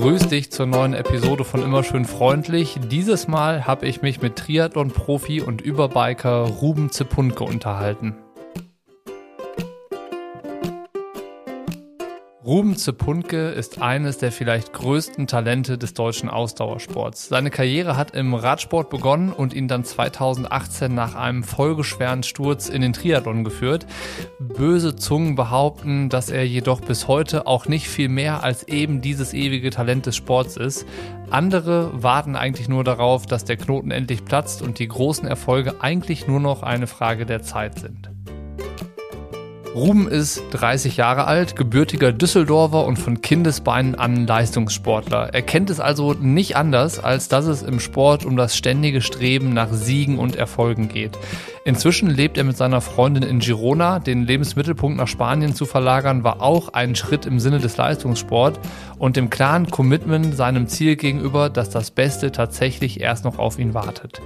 grüß dich zur neuen Episode von Immer schön freundlich. Dieses Mal habe ich mich mit Triathlon-Profi und Überbiker Ruben Zepunke unterhalten. Ruben Zepunke ist eines der vielleicht größten Talente des deutschen Ausdauersports. Seine Karriere hat im Radsport begonnen und ihn dann 2018 nach einem folgeschweren Sturz in den Triathlon geführt. Böse Zungen behaupten, dass er jedoch bis heute auch nicht viel mehr als eben dieses ewige Talent des Sports ist. Andere warten eigentlich nur darauf, dass der Knoten endlich platzt und die großen Erfolge eigentlich nur noch eine Frage der Zeit sind. Ruben ist 30 Jahre alt, gebürtiger Düsseldorfer und von Kindesbeinen an Leistungssportler. Er kennt es also nicht anders, als dass es im Sport um das ständige Streben nach Siegen und Erfolgen geht. Inzwischen lebt er mit seiner Freundin in Girona. Den Lebensmittelpunkt nach Spanien zu verlagern, war auch ein Schritt im Sinne des Leistungssports und dem klaren Commitment seinem Ziel gegenüber, dass das Beste tatsächlich erst noch auf ihn wartet.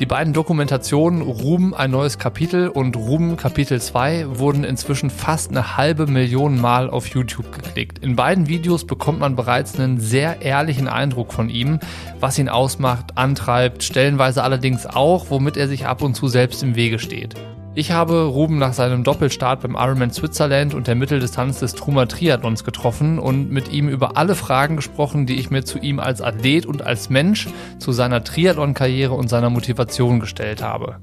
Die beiden Dokumentationen Ruben ein neues Kapitel und Ruben Kapitel 2 wurden inzwischen fast eine halbe Million Mal auf YouTube geklickt. In beiden Videos bekommt man bereits einen sehr ehrlichen Eindruck von ihm, was ihn ausmacht, antreibt, stellenweise allerdings auch, womit er sich ab und zu selbst im Wege steht. Ich habe Ruben nach seinem Doppelstart beim Ironman Switzerland und der Mitteldistanz des Truma Triathlons getroffen und mit ihm über alle Fragen gesprochen, die ich mir zu ihm als Athlet und als Mensch, zu seiner Triathlon-Karriere und seiner Motivation gestellt habe.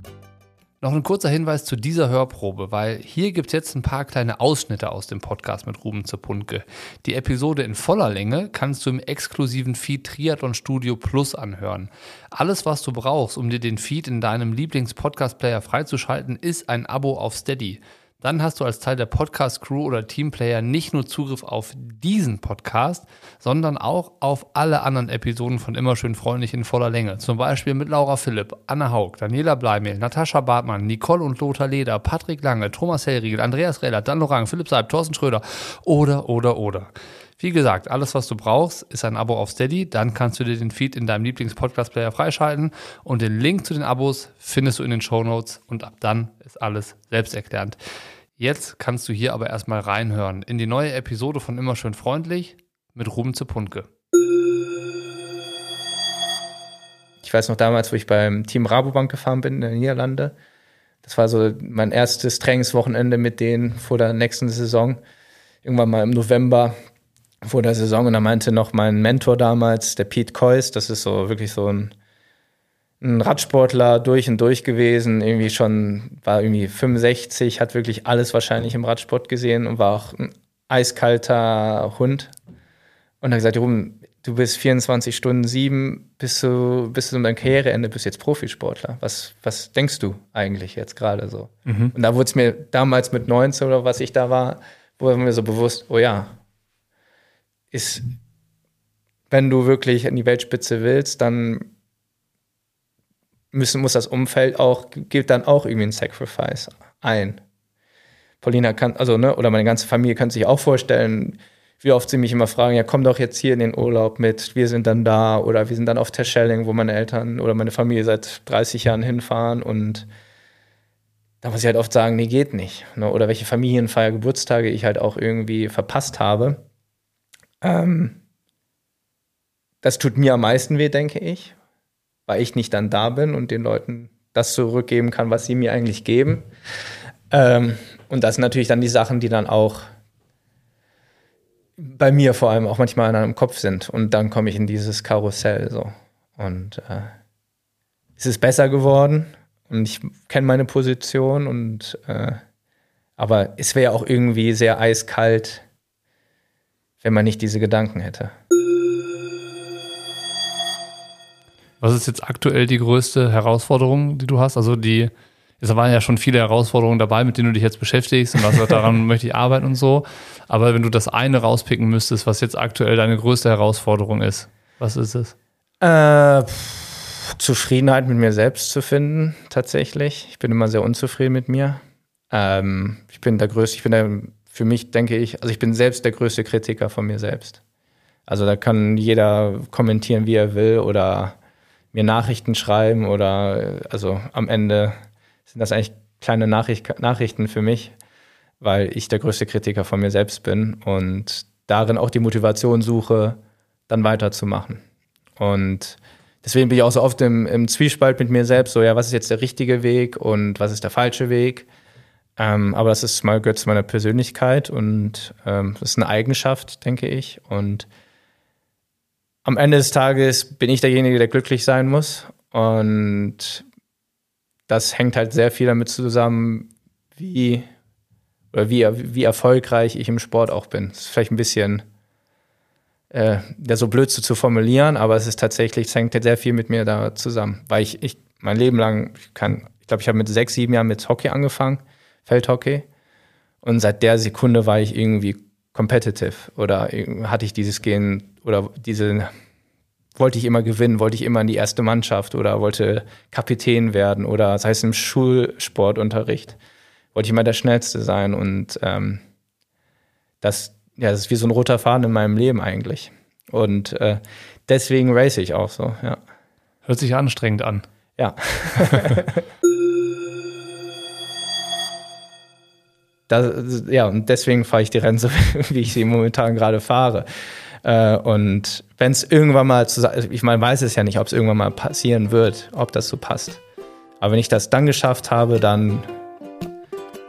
Noch ein kurzer Hinweis zu dieser Hörprobe, weil hier gibt es jetzt ein paar kleine Ausschnitte aus dem Podcast mit Ruben Zepunke. Die Episode in voller Länge kannst du im exklusiven Feed Triathlon Studio Plus anhören. Alles, was du brauchst, um dir den Feed in deinem Lieblings-Podcast-Player freizuschalten, ist ein Abo auf Steady. Dann hast du als Teil der Podcast-Crew oder Teamplayer nicht nur Zugriff auf diesen Podcast, sondern auch auf alle anderen Episoden von Immer schön freundlich in voller Länge. Zum Beispiel mit Laura Philipp, Anna Haug, Daniela Bleimehl, Natascha Bartmann, Nicole und Lothar Leder, Patrick Lange, Thomas Hellriegel, Andreas Rehler, Dan Lorang, Philipp Seib, Thorsten Schröder oder, oder, oder. Wie gesagt, alles, was du brauchst, ist ein Abo auf Steady. Dann kannst du dir den Feed in deinem Lieblings-Podcast-Player freischalten und den Link zu den Abos findest du in den Show Notes und ab dann ist alles selbsterklärend. Jetzt kannst du hier aber erstmal reinhören in die neue Episode von Immer schön freundlich mit Ruben Zepunke. Ich weiß noch damals, wo ich beim Team Rabobank gefahren bin in den Niederlande. Das war so mein erstes Trainingswochenende mit denen vor der nächsten Saison. Irgendwann mal im November vor der Saison und da meinte noch mein Mentor damals, der Pete Kois, das ist so wirklich so ein, ein Radsportler durch und durch gewesen, irgendwie schon, war irgendwie 65, hat wirklich alles wahrscheinlich im Radsport gesehen und war auch ein eiskalter Hund. Und er hat gesagt, Ruben, du bist 24 Stunden sieben, bis du, bis du dein Karriereende bist jetzt Profisportler. Was, was denkst du eigentlich jetzt gerade so? Mhm. Und da wurde es mir damals mit 19 oder was ich da war, wurde mir so bewusst, oh ja, ist, wenn du wirklich in die Weltspitze willst, dann müssen, muss das Umfeld auch, gilt dann auch irgendwie ein Sacrifice ein. Paulina kann, also, ne, oder meine ganze Familie kann sich auch vorstellen, wie oft sie mich immer fragen, ja, komm doch jetzt hier in den Urlaub mit, wir sind dann da oder wir sind dann auf Terschelling, wo meine Eltern oder meine Familie seit 30 Jahren hinfahren und da muss ich halt oft sagen, nee, geht nicht. Ne? Oder welche Familienfeier, Geburtstage ich halt auch irgendwie verpasst habe. Ähm, das tut mir am meisten weh, denke ich, weil ich nicht dann da bin und den Leuten das zurückgeben kann, was sie mir eigentlich geben. Ähm, und das sind natürlich dann die Sachen, die dann auch bei mir vor allem auch manchmal in einem Kopf sind. Und dann komme ich in dieses Karussell so. Und äh, es ist besser geworden und ich kenne meine Position und äh, aber es wäre auch irgendwie sehr eiskalt, wenn man nicht diese Gedanken hätte. Was ist jetzt aktuell die größte Herausforderung, die du hast? Also die, es waren ja schon viele Herausforderungen dabei, mit denen du dich jetzt beschäftigst und was daran möchte ich arbeiten und so. Aber wenn du das eine rauspicken müsstest, was jetzt aktuell deine größte Herausforderung ist, was ist es? Äh, Zufriedenheit mit mir selbst zu finden, tatsächlich. Ich bin immer sehr unzufrieden mit mir. Ähm, ich bin der größte, ich bin der für mich denke ich, also ich bin selbst der größte Kritiker von mir selbst. Also da kann jeder kommentieren, wie er will oder mir Nachrichten schreiben oder also am Ende sind das eigentlich kleine Nachricht Nachrichten für mich, weil ich der größte Kritiker von mir selbst bin und darin auch die Motivation suche, dann weiterzumachen. Und deswegen bin ich auch so oft im, im Zwiespalt mit mir selbst, so ja, was ist jetzt der richtige Weg und was ist der falsche Weg? Ähm, aber das ist mal gehört zu meiner Persönlichkeit und ähm, das ist eine Eigenschaft, denke ich. Und am Ende des Tages bin ich derjenige, der glücklich sein muss. Und das hängt halt sehr viel damit zusammen, wie oder wie, wie erfolgreich ich im Sport auch bin. Das ist vielleicht ein bisschen äh, ja, so blöd zu, zu formulieren, aber es ist tatsächlich, es hängt sehr viel mit mir da zusammen. Weil ich, ich mein Leben lang, ich kann, ich glaube, ich habe mit sechs, sieben Jahren mit Hockey angefangen, Feldhockey. Und seit der Sekunde war ich irgendwie competitive oder hatte ich dieses Gen oder diese wollte ich immer gewinnen, wollte ich immer in die erste Mannschaft oder wollte Kapitän werden oder das heißt im Schulsportunterricht wollte ich immer der Schnellste sein und ähm, das, ja, das ist wie so ein roter Faden in meinem Leben eigentlich. Und äh, deswegen race ich auch so, ja. Hört sich anstrengend an. Ja. das, ja, und deswegen fahre ich die Rennen so, wie ich sie momentan gerade fahre. Äh, und wenn es irgendwann mal zu, ich meine, weiß es ja nicht, ob es irgendwann mal passieren wird, ob das so passt. Aber wenn ich das dann geschafft habe, dann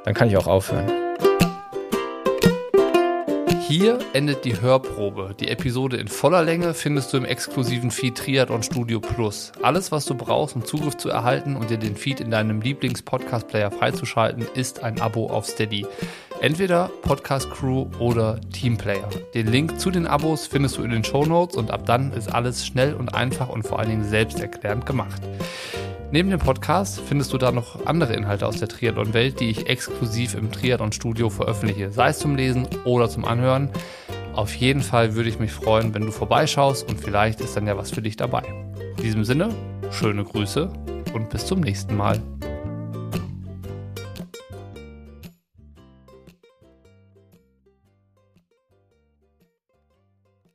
dann kann ich auch aufhören. Hier endet die Hörprobe. Die Episode in voller Länge findest du im exklusiven Feed Triathlon Studio Plus. Alles, was du brauchst, um Zugriff zu erhalten und dir den Feed in deinem Lieblings-Podcast-Player freizuschalten, ist ein Abo auf Steady. Entweder Podcast Crew oder Teamplayer. Den Link zu den Abos findest du in den Show Notes und ab dann ist alles schnell und einfach und vor allen Dingen selbsterklärend gemacht. Neben dem Podcast findest du da noch andere Inhalte aus der Triathlon-Welt, die ich exklusiv im Triathlon-Studio veröffentliche, sei es zum Lesen oder zum Anhören. Auf jeden Fall würde ich mich freuen, wenn du vorbeischaust und vielleicht ist dann ja was für dich dabei. In diesem Sinne, schöne Grüße und bis zum nächsten Mal.